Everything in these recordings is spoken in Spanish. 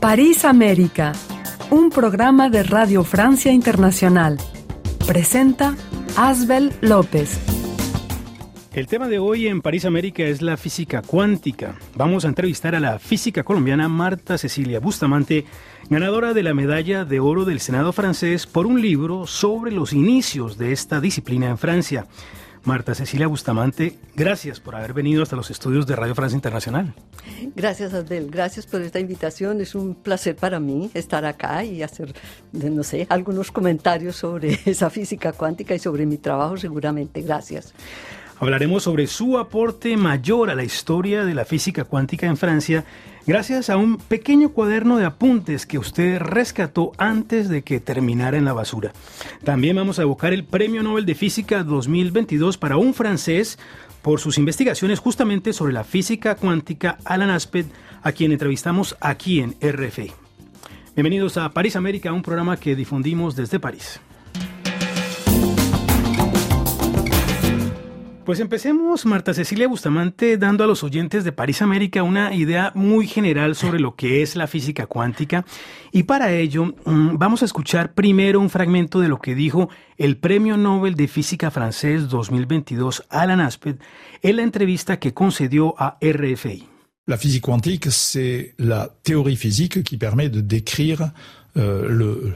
París América, un programa de Radio Francia Internacional. Presenta Asbel López. El tema de hoy en París América es la física cuántica. Vamos a entrevistar a la física colombiana Marta Cecilia Bustamante, ganadora de la medalla de oro del Senado francés por un libro sobre los inicios de esta disciplina en Francia. Marta Cecilia Bustamante, gracias por haber venido hasta los estudios de Radio Francia Internacional. Gracias, Adel. Gracias por esta invitación. Es un placer para mí estar acá y hacer, no sé, algunos comentarios sobre esa física cuántica y sobre mi trabajo seguramente. Gracias. Hablaremos sobre su aporte mayor a la historia de la física cuántica en Francia gracias a un pequeño cuaderno de apuntes que usted rescató antes de que terminara en la basura. También vamos a evocar el Premio Nobel de Física 2022 para un francés por sus investigaciones justamente sobre la física cuántica, Alan Aspect, a quien entrevistamos aquí en RFI. Bienvenidos a París América, un programa que difundimos desde París. Pues empecemos, Marta Cecilia Bustamante, dando a los oyentes de París América una idea muy general sobre lo que es la física cuántica. Y para ello mm, vamos a escuchar primero un fragmento de lo que dijo el Premio Nobel de Física francés 2022, Alan Aspect, en la entrevista que concedió a RFI. La física cuántica es la teoría física que permite de Uh,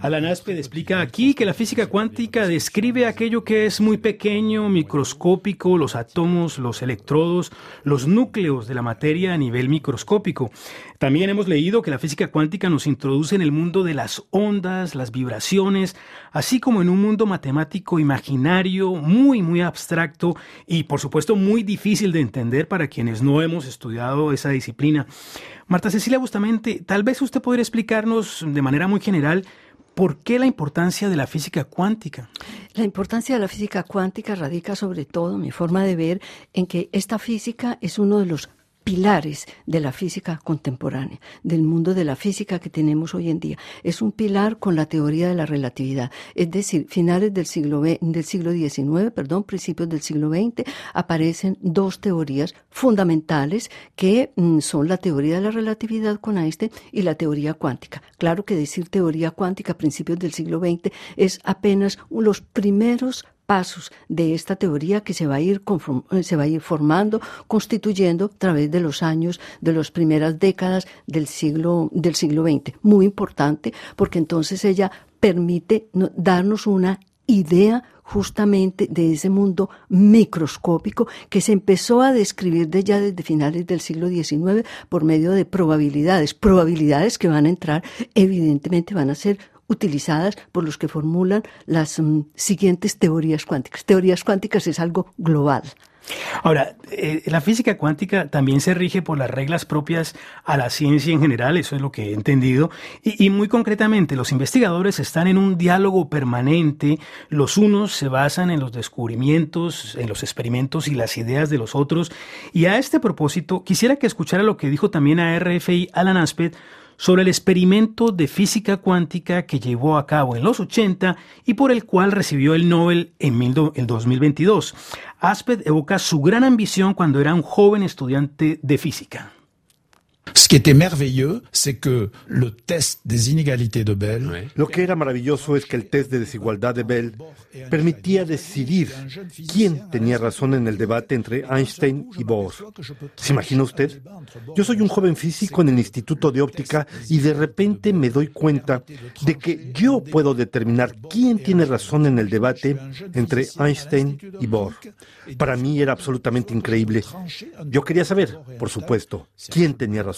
Alan Asped explica aquí que la física cuántica describe aquello que es muy pequeño, microscópico, los átomos, los electrodos, los núcleos de la materia a nivel microscópico. También hemos leído que la física cuántica nos introduce en el mundo de las ondas, las vibraciones, así como en un mundo matemático imaginario muy, muy abstracto y por supuesto muy difícil de entender para quienes no hemos estudiado esa disciplina. Marta Cecilia Bustamante, tal vez usted podría explicarnos de manera muy general ¿Por qué la importancia de la física cuántica? La importancia de la física cuántica radica sobre todo, mi forma de ver, en que esta física es uno de los pilares de la física contemporánea, del mundo de la física que tenemos hoy en día. Es un pilar con la teoría de la relatividad, es decir, finales del siglo, del siglo XIX, perdón, principios del siglo XX, aparecen dos teorías fundamentales que mm, son la teoría de la relatividad con Einstein y la teoría cuántica. Claro que decir teoría cuántica a principios del siglo XX es apenas los primeros pasos de esta teoría que se va a ir, eh, se va a ir formando, constituyendo a través de los años, de las primeras décadas del siglo, del siglo XX. Muy importante porque entonces ella permite darnos una idea justamente de ese mundo microscópico que se empezó a describir de ya desde finales del siglo XIX por medio de probabilidades, probabilidades que van a entrar, evidentemente van a ser utilizadas por los que formulan las mm, siguientes teorías cuánticas. Teorías cuánticas es algo global. Ahora, eh, la física cuántica también se rige por las reglas propias a la ciencia en general, eso es lo que he entendido, y, y, muy concretamente los investigadores están en un diálogo permanente, los unos se basan en los descubrimientos, en los experimentos y las ideas de los otros, y a este propósito quisiera que escuchara lo que dijo también a RFI Alan Aspect sobre el experimento de física cuántica que llevó a cabo en los 80 y por el cual recibió el Nobel en el 2022. Aspect evoca su gran ambición cuando era un joven estudiante de física. Ce qui était merveilleux, c'est que le test des inégalités de Bell. Lo que era maravilloso es que el test de desigualdad de Bell permitía decidir quién tenía razón en el debate entre Einstein y Bohr. ¿Se imagina usted? Yo soy un joven físico en el Instituto de Óptica y de repente me doy cuenta de que yo puedo determinar quién tiene razón en el debate entre Einstein y Bohr. Para mí era absolutamente increíble. Yo quería saber, por supuesto, quién tenía razón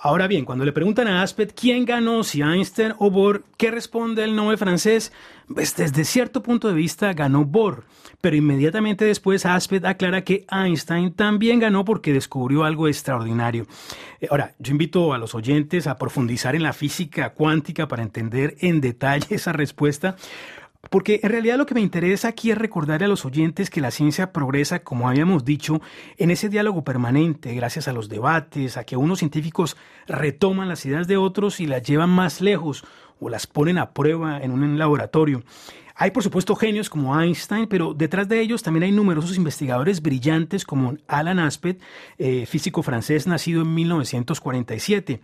Ahora bien, cuando le preguntan a Aspet quién ganó, si Einstein o Bohr, ¿qué responde el Nobel francés? Pues desde cierto punto de vista ganó Bohr, pero inmediatamente después Aspet aclara que Einstein también ganó porque descubrió algo extraordinario. Eh, ahora, yo invito a los oyentes a profundizar en la física cuántica para entender en detalle esa respuesta. Porque en realidad lo que me interesa aquí es recordarle a los oyentes que la ciencia progresa, como habíamos dicho, en ese diálogo permanente, gracias a los debates, a que unos científicos retoman las ideas de otros y las llevan más lejos, o las ponen a prueba en un laboratorio. Hay, por supuesto, genios como Einstein, pero detrás de ellos también hay numerosos investigadores brillantes como Alan Aspect, eh, físico francés nacido en 1947.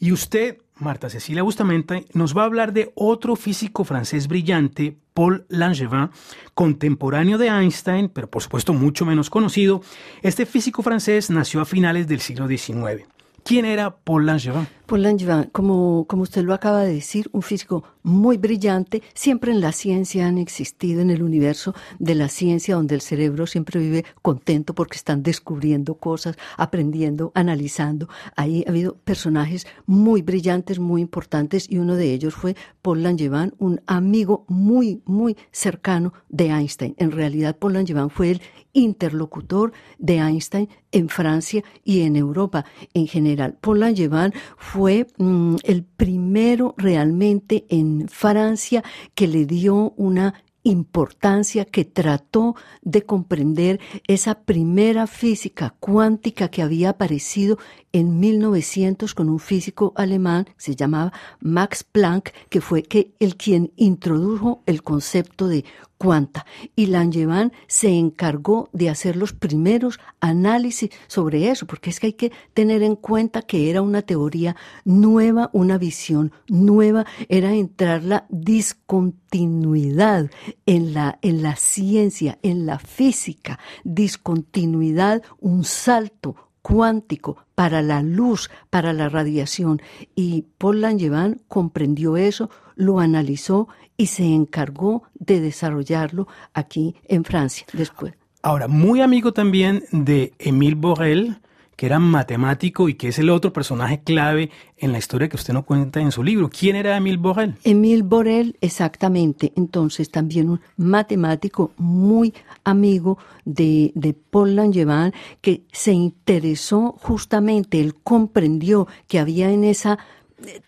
Y usted, Marta Cecilia Bustamante, nos va a hablar de otro físico francés brillante, Paul Langevin, contemporáneo de Einstein, pero por supuesto mucho menos conocido. Este físico francés nació a finales del siglo XIX. ¿Quién era Paul Langevin? Paul Langevin, como, como usted lo acaba de decir, un físico muy brillante. Siempre en la ciencia han existido, en el universo de la ciencia, donde el cerebro siempre vive contento porque están descubriendo cosas, aprendiendo, analizando. Ahí ha habido personajes muy brillantes, muy importantes, y uno de ellos fue Paul Langevin, un amigo muy, muy cercano de Einstein. En realidad, Paul Langevin fue el interlocutor de Einstein en Francia y en Europa en general. Paul Langevin fue mm, el primero realmente en Francia que le dio una importancia que trató de comprender esa primera física cuántica que había aparecido en 1900 con un físico alemán se llamaba Max Planck, que fue que el quien introdujo el concepto de cuanta. Y Langevin se encargó de hacer los primeros análisis sobre eso, porque es que hay que tener en cuenta que era una teoría nueva, una visión nueva, era entrar la discontinuidad en la, en la ciencia, en la física, discontinuidad, un salto cuántico para la luz, para la radiación. Y Paul Langevin comprendió eso, lo analizó y se encargó de desarrollarlo aquí en Francia después. Ahora, muy amigo también de Émile Borel, que era matemático y que es el otro personaje clave en la historia que usted nos cuenta en su libro. ¿Quién era Emile Borel? Emile Borel, exactamente. Entonces, también un matemático muy amigo de, de Paul Langevin, que se interesó justamente, él comprendió que había en esa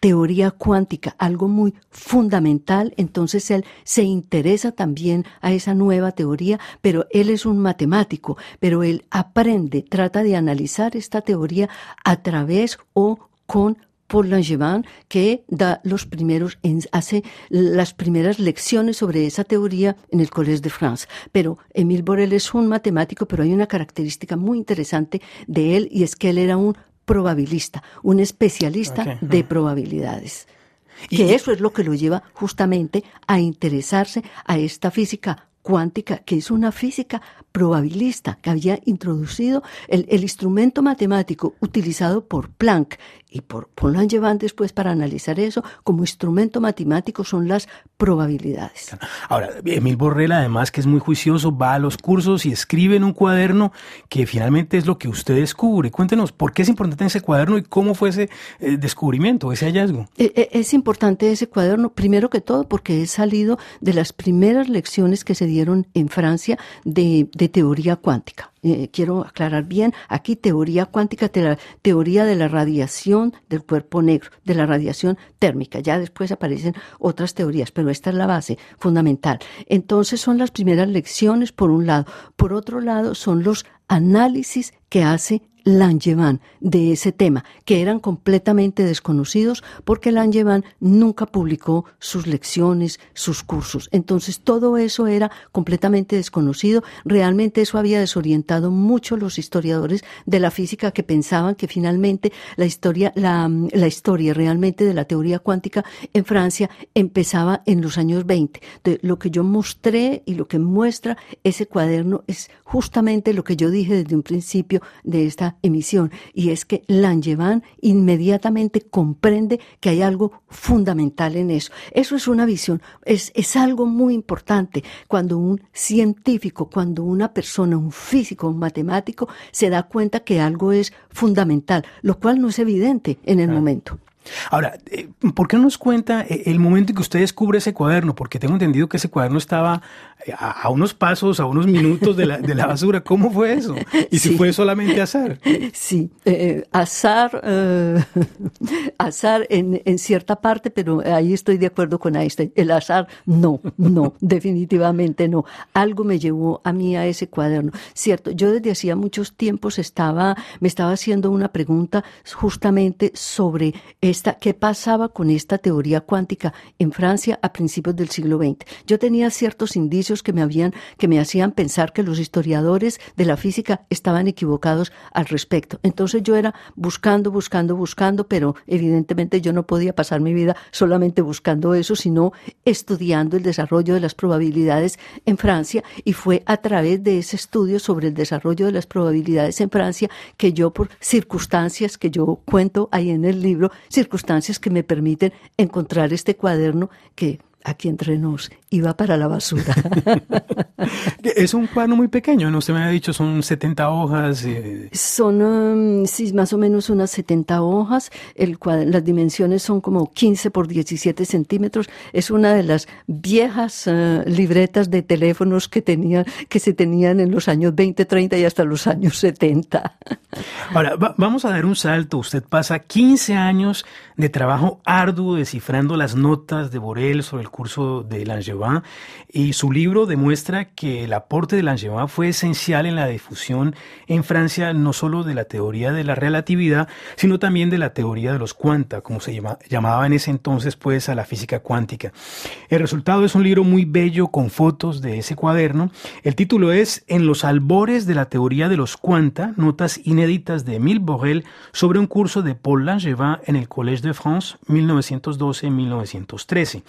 teoría cuántica, algo muy fundamental, entonces él se interesa también a esa nueva teoría, pero él es un matemático, pero él aprende, trata de analizar esta teoría a través o con Paul Langevin, que da los primeros, hace las primeras lecciones sobre esa teoría en el Collège de France. Pero Émile Borel es un matemático, pero hay una característica muy interesante de él y es que él era un probabilista, un especialista de probabilidades. Que eso es lo que lo lleva justamente a interesarse a esta física cuántica, que es una física probabilista que había introducido el, el instrumento matemático utilizado por Planck y por, por Langevin después para analizar eso como instrumento matemático son las probabilidades. Ahora, Emil Borrell además que es muy juicioso, va a los cursos y escribe en un cuaderno que finalmente es lo que usted descubre. Cuéntenos, ¿por qué es importante ese cuaderno y cómo fue ese eh, descubrimiento, ese hallazgo? E, e, es importante ese cuaderno, primero que todo porque he salido de las primeras lecciones que se dieron en Francia de, teoría cuántica. Eh, quiero aclarar bien, aquí teoría cuántica, teoría de la radiación del cuerpo negro, de la radiación térmica. Ya después aparecen otras teorías, pero esta es la base fundamental. Entonces son las primeras lecciones, por un lado. Por otro lado, son los análisis que hace Langevin de ese tema, que eran completamente desconocidos porque Langevin nunca publicó sus lecciones, sus cursos. Entonces todo eso era completamente desconocido. Realmente eso había desorientado mucho los historiadores de la física que pensaban que finalmente la historia, la, historia realmente de la teoría cuántica en Francia empezaba en los años 20. De lo que yo mostré y lo que muestra ese cuaderno es justamente lo que yo dije desde un principio de esta emisión, y es que Langevin inmediatamente comprende que hay algo fundamental en eso. Eso es una visión, es, es algo muy importante cuando un científico, cuando una persona, un físico, un matemático, se da cuenta que algo es fundamental, lo cual no es evidente en el momento. Ahora, eh, ¿por qué no nos cuenta eh, el momento en que usted descubre ese cuaderno? Porque tengo entendido que ese cuaderno estaba eh, a, unos pasos, a unos minutos de la, de la basura. ¿Cómo fue eso? Y si fue solamente azar. Sí, azar, azar en, en, cierta parte, pero ahí estoy de acuerdo con Einstein. El azar, no, no, definitivamente no. Algo me llevó a mí a ese cuaderno. Cierto, yo desde hacía muchos tiempos estaba, me estaba haciendo una pregunta justamente sobre esta, qué pasaba con esta teoría cuántica en Francia a principios del siglo XX. Yo tenía ciertos indicios que me que me hacían pensar que los historiadores de la física estaban equivocados al respecto. Entonces yo era buscando, buscando, buscando, pero evidentemente yo no podía pasar mi vida solamente buscando eso, sino estudiando el desarrollo de las probabilidades en Francia y fue a través de ese estudio sobre el desarrollo de las probabilidades en Francia que yo por circunstancias que yo cuento ahí en el libro, circunstancias que me permiten encontrar este cuaderno que aquí entre nos iba para la basura. es un cuaderno muy pequeño, ¿no? Usted me ha dicho, son 70 hojas. Eh. Son, um, sí, más o menos unas 70 hojas. El las dimensiones son como 15 por 17 centímetros. Es una de las viejas uh, libretas de teléfonos que, tenía, que se tenían en los años 20, 30 y hasta los años 70. Ahora, vamos a dar un salto. Usted pasa 15 años de trabajo arduo descifrando las notas de Borel sobre el curso de Langevin y su libro demuestra que el aporte de Langevin fue esencial en la difusión en Francia no solo de la teoría de la relatividad, sino también de la teoría de los cuanta, como se llamaba en ese entonces pues a la física cuántica. El resultado es un libro muy bello con fotos de ese cuaderno. El título es En los albores de la teoría de los cuanta, notas inéditas de Emile Borel sobre un curso de Paul Langevin en el Collège de France 1912-1913.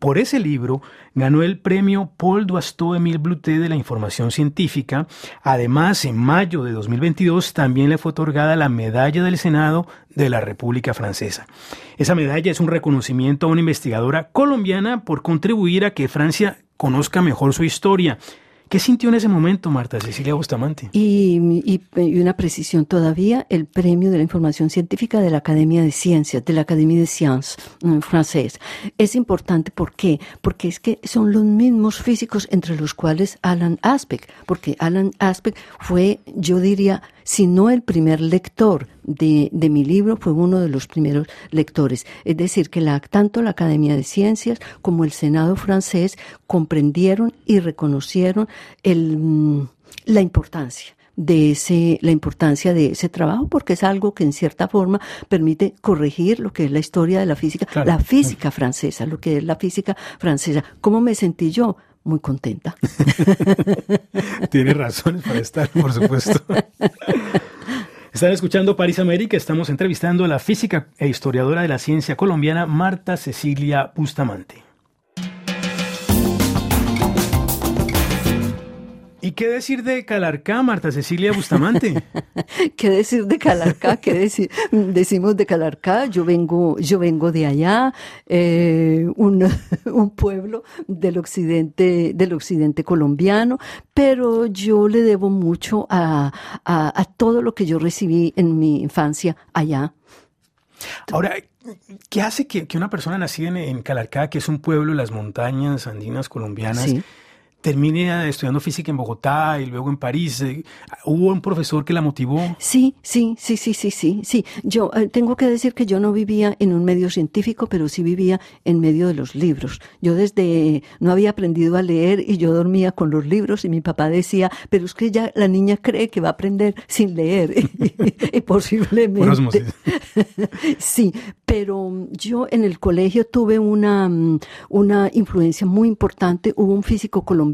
Por ese libro ganó el premio Paul Doisteau Emile Bluté de la Información Científica. Además, en mayo de 2022 también le fue otorgada la Medalla del Senado de la República Francesa. Esa medalla es un reconocimiento a una investigadora colombiana por contribuir a que Francia conozca mejor su historia ¿Qué sintió en ese momento Marta Cecilia Bustamante? Y, una precisión todavía, el premio de la información científica de la Academia de Ciencias, de la Academia de Sciences en mm. Es importante, ¿por qué? Porque es que son los mismos físicos entre los cuales Alan Aspect, porque Alan Aspect fue, yo diría, si no el primer lector de, mi libro, fue uno de los primeros lectores. Es decir, que la, tanto la Academia de Ciencias como el Senado francés comprendieron y reconocieron el, mm, la importancia de ese, la importancia de ese trabajo, porque es algo que en cierta forma permite corregir lo que es la historia de la física, la física francesa, lo que es la física francesa. ¿Cómo me sentí yo? Muy contenta. Tiene razones para estar, por supuesto. Están escuchando París América, estamos entrevistando a la física e historiadora de la ciencia colombiana Marta Cecilia Bustamante. ¿Y qué decir de Calarcá, Marta Cecilia Bustamante? ¿Qué decir de Calarcá? ¿Qué decir? decimos de Calarcá? Yo vengo, yo vengo de allá, eh, un, un, pueblo del occidente, del occidente colombiano, pero yo le debo mucho a, a, todo lo que yo recibí en mi infancia allá. Ahora, ¿qué hace que, que una persona nacida en, en, Calarcá, que es un pueblo de las montañas andinas colombianas, termine estudiando física en Bogotá y luego en París. Eh, ¿Hubo un profesor que la motivó? Sí, sí, sí, sí, sí, sí. sí. Yo eh, tengo que decir que yo no vivía en un medio científico, pero sí vivía en medio de los libros. Yo desde no había aprendido a leer y yo dormía con los libros y mi papá decía, pero es que ya la niña cree que va a aprender sin leer y posiblemente. sí, pero yo en el colegio tuve una, mm, una influencia muy importante. Hubo un físico colombiano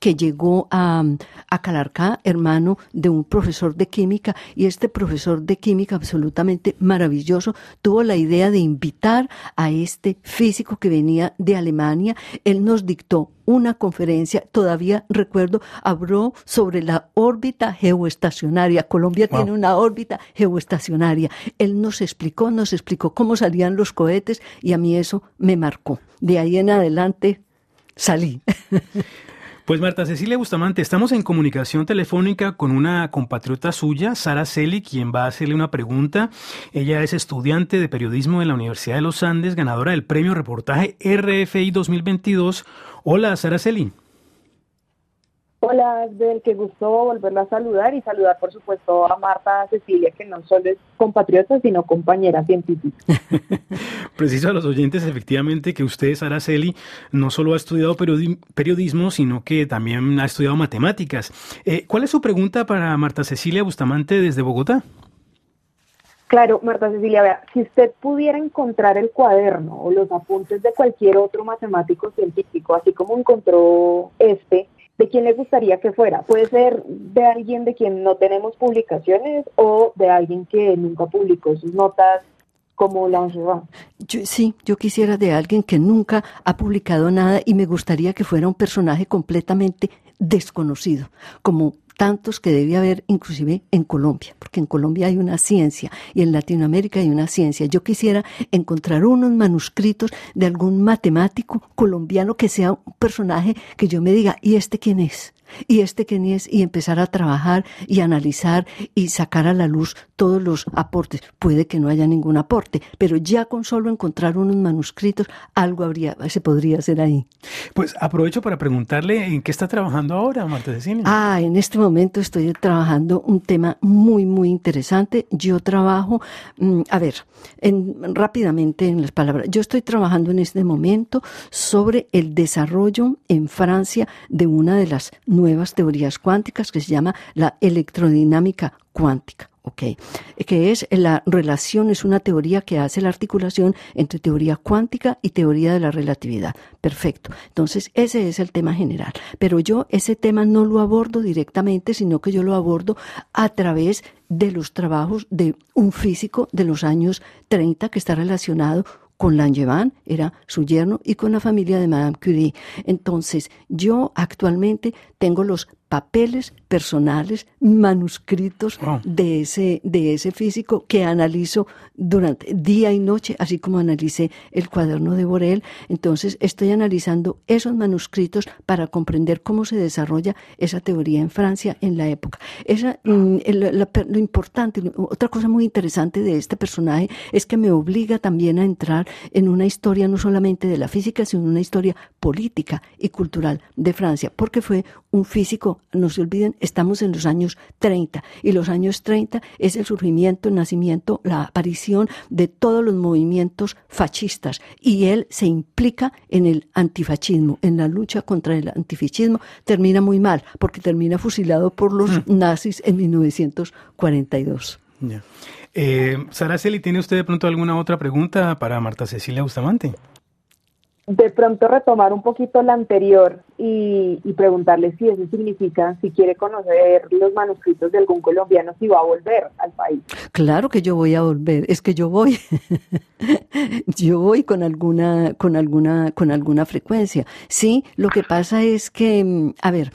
que llegó a, a Calarcá, hermano de un profesor de química, y este profesor de química absolutamente maravilloso tuvo la idea de invitar a este físico que venía de Alemania. Él nos dictó una conferencia, todavía recuerdo, habló sobre la órbita geoestacionaria. Colombia tiene una órbita geoestacionaria. Él nos explicó, nos explicó cómo salían los cohetes y a mí eso me marcó. De ahí en adelante salí. Pues Marta Cecilia Bustamante, estamos en comunicación telefónica con una compatriota suya, Sara Celi, quien va a hacerle una pregunta. Ella es estudiante de periodismo en la Universidad de los Andes, ganadora del premio reportaje RFI 2022. Hola, Sara Celi. Hola, del que gustó volverla a saludar y saludar, por supuesto, a Marta Cecilia, que no solo es compatriota, sino compañera científica. Preciso a los oyentes, efectivamente, que usted, Araceli, no solo ha estudiado periodismo, sino que también ha estudiado matemáticas. Eh, ¿Cuál es su pregunta para Marta Cecilia Bustamante desde Bogotá? Claro, Marta Cecilia, vea, si usted pudiera encontrar el cuaderno o los apuntes de cualquier otro matemático científico, así como encontró este, ¿de quién le gustaría que fuera? Puede ser de alguien de quien no tenemos publicaciones o de alguien que nunca publicó sus notas como Langevin. Yo, sí, yo quisiera de alguien que nunca ha publicado nada y me gustaría que fuera un personaje completamente desconocido, como tantos que debe haber inclusive en Colombia, porque en Colombia hay una ciencia y en Latinoamérica hay una ciencia. Yo quisiera encontrar unos manuscritos de algún matemático colombiano que sea un personaje que yo me diga, ¿y este quién es? Y este que es y empezar a trabajar y analizar y sacar a la luz todos los aportes. Puede que no haya ningún aporte, pero ya con solo encontrar unos manuscritos, algo habría, se podría hacer ahí. Pues aprovecho para preguntarle en qué está trabajando ahora, Marta Cecilia. Ah, en este momento estoy trabajando un tema muy, muy interesante. Yo trabajo, mm, a ver, en, rápidamente en las palabras, yo estoy trabajando en este momento sobre el desarrollo en Francia de una de las nuevas teorías cuánticas que se llama la electrodinámica cuántica. Okay. que es la relación, es una teoría que hace la articulación entre teoría cuántica y teoría de la relatividad. Perfecto. Entonces, ese es el tema general. Pero yo ese tema no lo abordo directamente, sino que yo lo abordo a través de los trabajos de un físico de los años 30 que está relacionado con Langevin, era su yerno, y con la familia de Madame Curie. Entonces, yo actualmente tengo los papeles personales, manuscritos de, ese, de ese físico que analizo durante día y noche, así como analicé el cuaderno de Borel. Entonces estoy analizando esos manuscritos para comprender cómo se desarrolla esa teoría en Francia en la época. Esa, mm, lo importante, otra cosa muy interesante de este personaje es que me obliga también a entrar en una historia no solamente de la física, sino una historia política y cultural de Francia, porque fue un físico, no se olviden, estamos en los años 30 y los años 30 es el surgimiento, el nacimiento, la aparición de todos los movimientos fascistas y él se implica en el antifascismo, en la lucha contra el antifascismo, termina muy mal porque termina fusilado por los mm. nazis en 1942. Eh, Saraceli, ¿tiene usted de pronto alguna otra pregunta para Marta Cecilia Bustamante? De pronto retomar un poquito la anterior y, preguntarle si eso significa, si quiere conocer los manuscritos de algún colombiano, si va a volver al país. Claro que yo voy a volver, es que yo voy, yo voy con alguna, con alguna, con alguna frecuencia. Sí, lo que pasa es que, mm, a ver,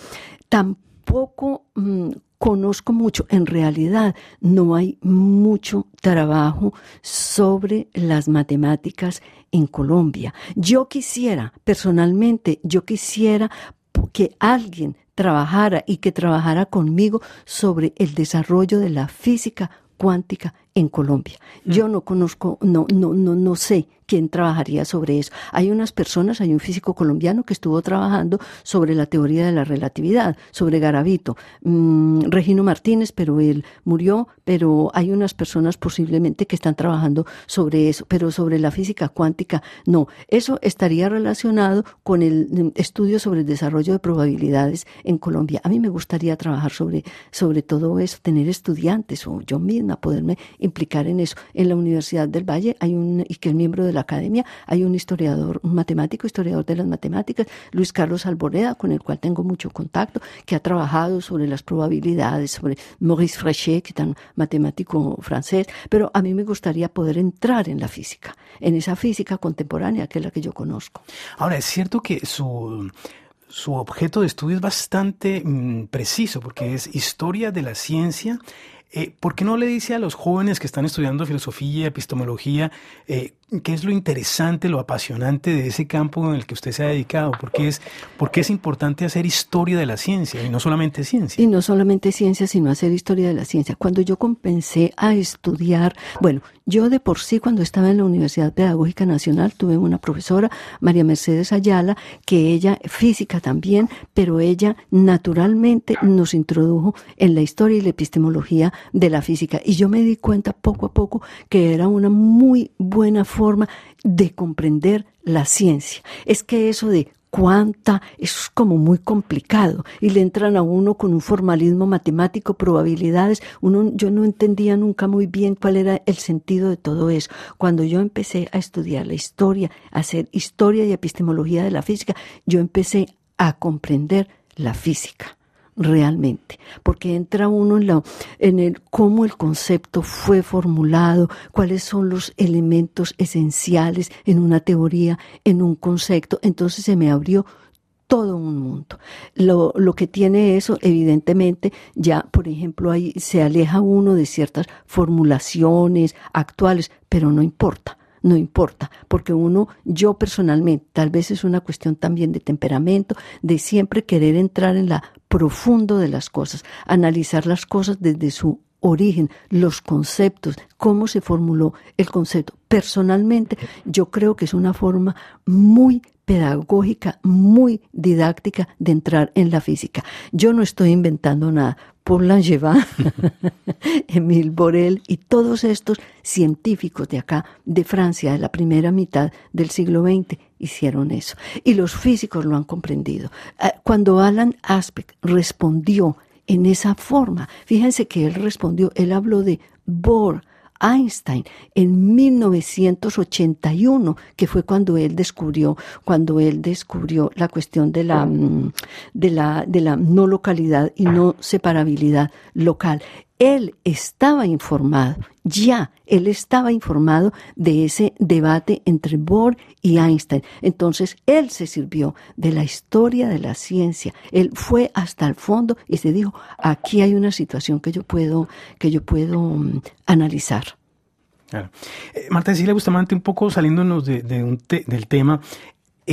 tampoco mm, conozco mucho. En realidad no hay mucho trabajo sobre las matemáticas en Colombia. Yo quisiera, personalmente, yo quisiera que alguien trabajara y que trabajara conmigo sobre el desarrollo de la física cuántica en Colombia. Mm. Yo no conozco, no, no, no, no sé quién trabajaría sobre eso. Hay unas personas, hay un físico colombiano que estuvo trabajando sobre la teoría de la relatividad, sobre Garavito, mm, Regino Martínez, pero él murió, pero hay unas personas posiblemente que están trabajando sobre eso, pero sobre la física cuántica no. Eso estaría relacionado con el mm, estudio sobre el desarrollo de probabilidades en Colombia. A mí me gustaría trabajar sobre, sobre todo eso, tener estudiantes o yo misma poderme implicar en eso. En la Universidad del Valle hay un, y que es miembro de la academia, hay un historiador, un matemático, historiador de las matemáticas, Luis Carlos Alboreda, con el cual tengo mucho contacto, que ha trabajado sobre las probabilidades, sobre Maurice Fréchet, que un matemático francés, pero a mí me gustaría poder entrar en la física, en esa física contemporánea que es la que yo conozco. Ahora, es cierto que su su objeto de estudio es bastante mm, preciso porque es historia de la ciencia. Eh, ¿Por qué no le dice a los jóvenes que están estudiando filosofía, epistemología, eh, qué es lo interesante, lo apasionante de ese campo en el que usted se ha dedicado? ¿Por qué, es, ¿Por qué es importante hacer historia de la ciencia y no solamente ciencia? Y no solamente ciencia, sino hacer historia de la ciencia. Cuando yo comencé a estudiar, bueno, yo de por sí cuando estaba en la Universidad Pedagógica Nacional tuve una profesora, María Mercedes Ayala, que ella, física también, pero ella naturalmente nos introdujo en la historia y la epistemología de la física. Y yo me di cuenta poco a poco que era una muy buena forma de comprender la ciencia. Es que eso de cuánta, es como muy complicado. Y le entran a uno con un formalismo matemático, probabilidades. Uno, yo no entendía nunca muy bien cuál era el sentido de todo eso. Cuando yo empecé a estudiar la historia, a hacer historia y epistemología de la física, yo empecé a comprender la física realmente, porque entra uno en, la, en el cómo el concepto fue formulado, cuáles son los elementos esenciales en una teoría, en un concepto, entonces se me abrió todo un mundo. Lo, lo, que tiene eso, evidentemente, ya, por ejemplo, ahí se aleja uno de ciertas formulaciones actuales, pero no importa no importa, porque uno, yo personalmente, tal vez es una cuestión también de temperamento, de siempre querer entrar en la profundo de las cosas, analizar las cosas desde su origen, los conceptos, cómo se formuló el concepto. Personalmente, yo creo que es una forma muy pedagógica, muy didáctica de entrar en la física. Yo no estoy inventando nada. Paul Langevin, Emile Borel y todos estos científicos de acá, de Francia, de la primera mitad del siglo XX, hicieron eso. Y los físicos lo han comprendido. Ah, cuando Alan Aspect respondió en esa forma, fíjense que él respondió, él habló de Bohr, Einstein en 1981, que fue cuando él descubrió, cuando él descubrió la cuestión de la, mm, de la, de la no localidad y no separabilidad local. Él estaba informado, ya, él estaba informado de ese debate entre Bohr y Einstein. Entonces, él se sirvió de la historia de la ciencia. Él fue hasta el fondo y se dijo, aquí hay una situación que yo puedo, que yo puedo mm, analizar. Claro. Eh, Marta Cecilia Bustamante, un poco saliéndonos de, del tema,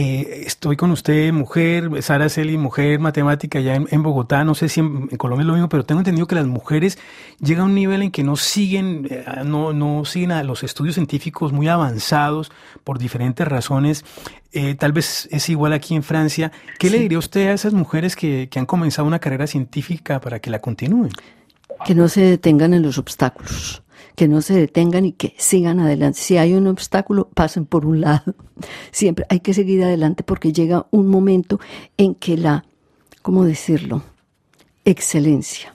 eh, estoy con usted, mujer, Sara Celi, mujer matemática ya en, Bogotá, no sé si en, Colombia es lo mismo, pero tengo entendido que las mujeres llegan a un nivel en que no siguen, eh, no, no siguen a los estudios científicos muy avanzados por diferentes razones. Eh, tal vez es igual aquí en Francia. ¿Qué le diría usted a esas mujeres que, que han comenzado una carrera científica para que la continúen? Que no se detengan en los obstáculos que no se detengan y que sigan adelante. Si hay un obstáculo, pasen por un lado. Siempre hay que seguir adelante porque llega un momento en que la, ¿cómo decirlo? Excelencia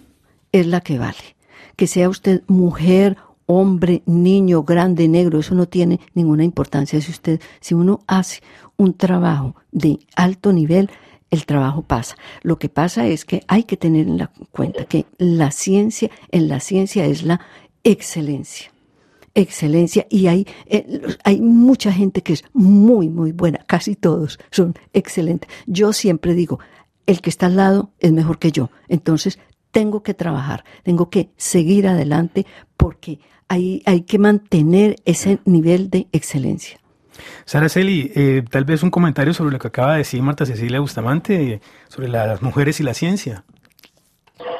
es la que vale. Que sea usted mujer, hombre, niño, grande, negro, eso no tiene ninguna importancia. Si usted, si uno hace un trabajo de alto nivel, el trabajo pasa. Lo que pasa es que hay que tener en cuenta que la ciencia, en la ciencia es la excelencia. Excelencia. Y hay, eh, hay mucha gente que es muy, muy buena. Casi todos son excelentes. Yo siempre digo, el que está al lado es mejor que yo. Entonces, tengo que trabajar, tengo que seguir adelante porque hay, hay que mantener ese nivel de excelencia. Sara Celi, eh, tal vez un comentario sobre lo que acaba de decir Marta Cecilia Bustamante sobre las mujeres y la ciencia.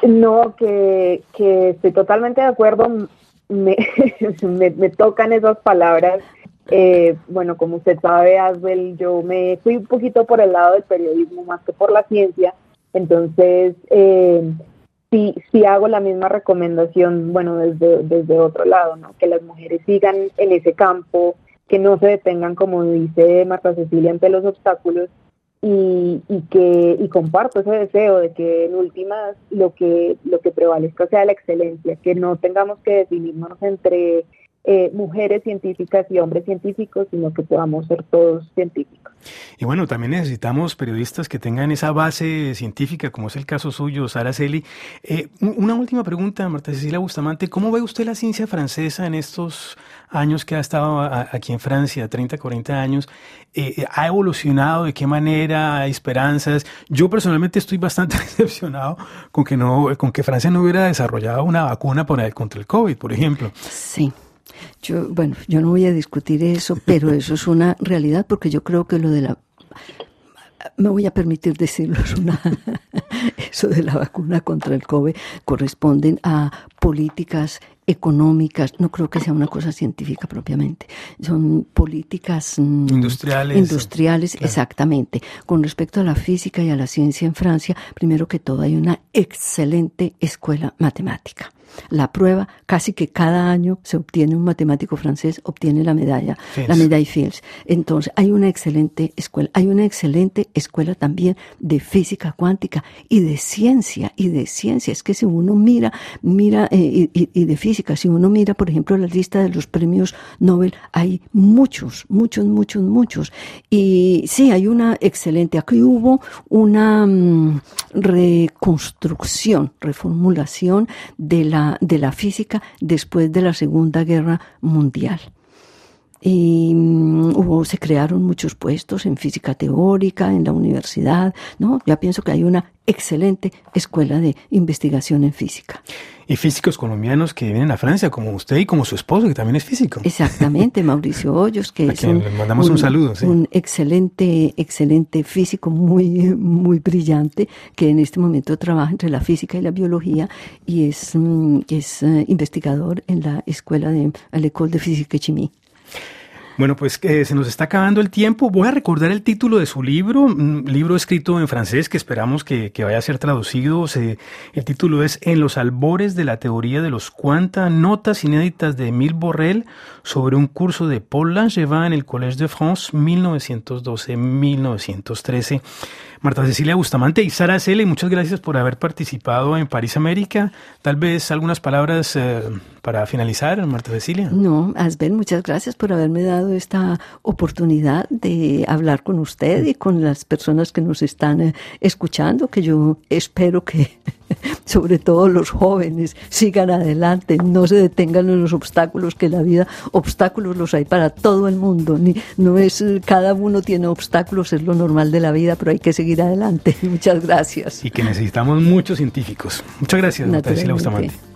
No, que, que estoy totalmente de acuerdo. Me, me, tocan esas palabras. Eh, bueno, como usted sabe, Asbel, yo me fui un poquito por el lado del periodismo más que por la ciencia. Entonces, eh, sí, sí hago la misma recomendación, bueno, desde, desde otro lado, ¿no? Que las mujeres sigan en ese campo, que no se detengan, como dice Marta Cecilia, ante los obstáculos y, y, que y comparto ese deseo de que en últimas lo que lo que prevalezca sea la excelencia, que no tengamos que definirnos entre eh, mujeres científicas y hombres científicos, sino que podamos ser todos científicos. Y bueno, también necesitamos periodistas que tengan esa base científica, como es el caso suyo, Sara Celi. Eh, una última pregunta, Marta Cecilia Bustamante, ¿cómo ve usted la ciencia francesa en estos años que ha estado aquí en Francia, 30, 40 años? Eh, ¿Ha evolucionado? ¿De qué manera? ¿Hay esperanzas? Yo personalmente estoy bastante decepcionado con que, no, con que Francia no hubiera desarrollado una vacuna para, contra el COVID, por ejemplo. Sí. Yo, bueno, yo no voy a discutir eso, pero eso es una realidad porque yo creo que lo de la me voy a permitir decirlo, es una, eso de la vacuna contra el COVID corresponden a políticas económicas, no creo que sea una cosa científica propiamente, son políticas mm, industriales. Industriales, exactamente. Con respecto a la física y a la ciencia en Francia, primero que todo hay una excelente escuela matemática la prueba, casi que cada año se obtiene un matemático francés, obtiene la medalla, la medalla Fields. Entonces, hay una excelente escuela, hay una excelente escuela también de física cuántica y de ciencia, y de ciencia. Es que si uno mira, mira, eh, y, de física, si uno mira, por ejemplo, la lista de los premios Nobel, hay muchos, muchos, muchos, muchos. Y sí, hay una excelente, aquí hubo una mm, reconstrucción, reformulación de la de la física después de la Segunda Guerra Mundial. Y mm, hubo, se crearon muchos puestos en física teórica, en la universidad, ¿no? Ya pienso que hay una excelente escuela de investigación en física. Y físicos colombianos que vienen a Francia, como usted y como su esposo, que también es físico. Exactamente, Mauricio Hoyos, que es un, mandamos un, saludo, un excelente, excelente físico, muy, muy brillante, que en este momento trabaja entre la física y la biología y es, mm, es eh, investigador en la escuela de l'École de Física y Chimie. Bueno, pues que se nos está acabando el tiempo. Voy a recordar el título de su libro, un libro escrito en francés que esperamos que, vaya a ser traducido. el título es En los albores de la teoría de los cuanta, notas inéditas de Emile Borrell sobre un curso de Paul Langevin en el Collège de France 1912-1913. Marta Cecilia Bustamante y Sara Cele, muchas gracias por haber participado en París América. Tal vez algunas palabras eh, para finalizar, Marta Cecilia. No, Asbel, muchas gracias por haberme dado esta oportunidad de hablar con usted y con las personas que nos están eh, escuchando, que yo espero que sobre todo los jóvenes sigan adelante, no se detengan en los obstáculos, que la vida obstáculos los hay para todo el mundo, ni no es cada uno tiene obstáculos, es lo normal de la vida, pero hay que seguir adelante. Muchas gracias. Y que necesitamos muchos científicos. Muchas gracias, Natalia Bustamante.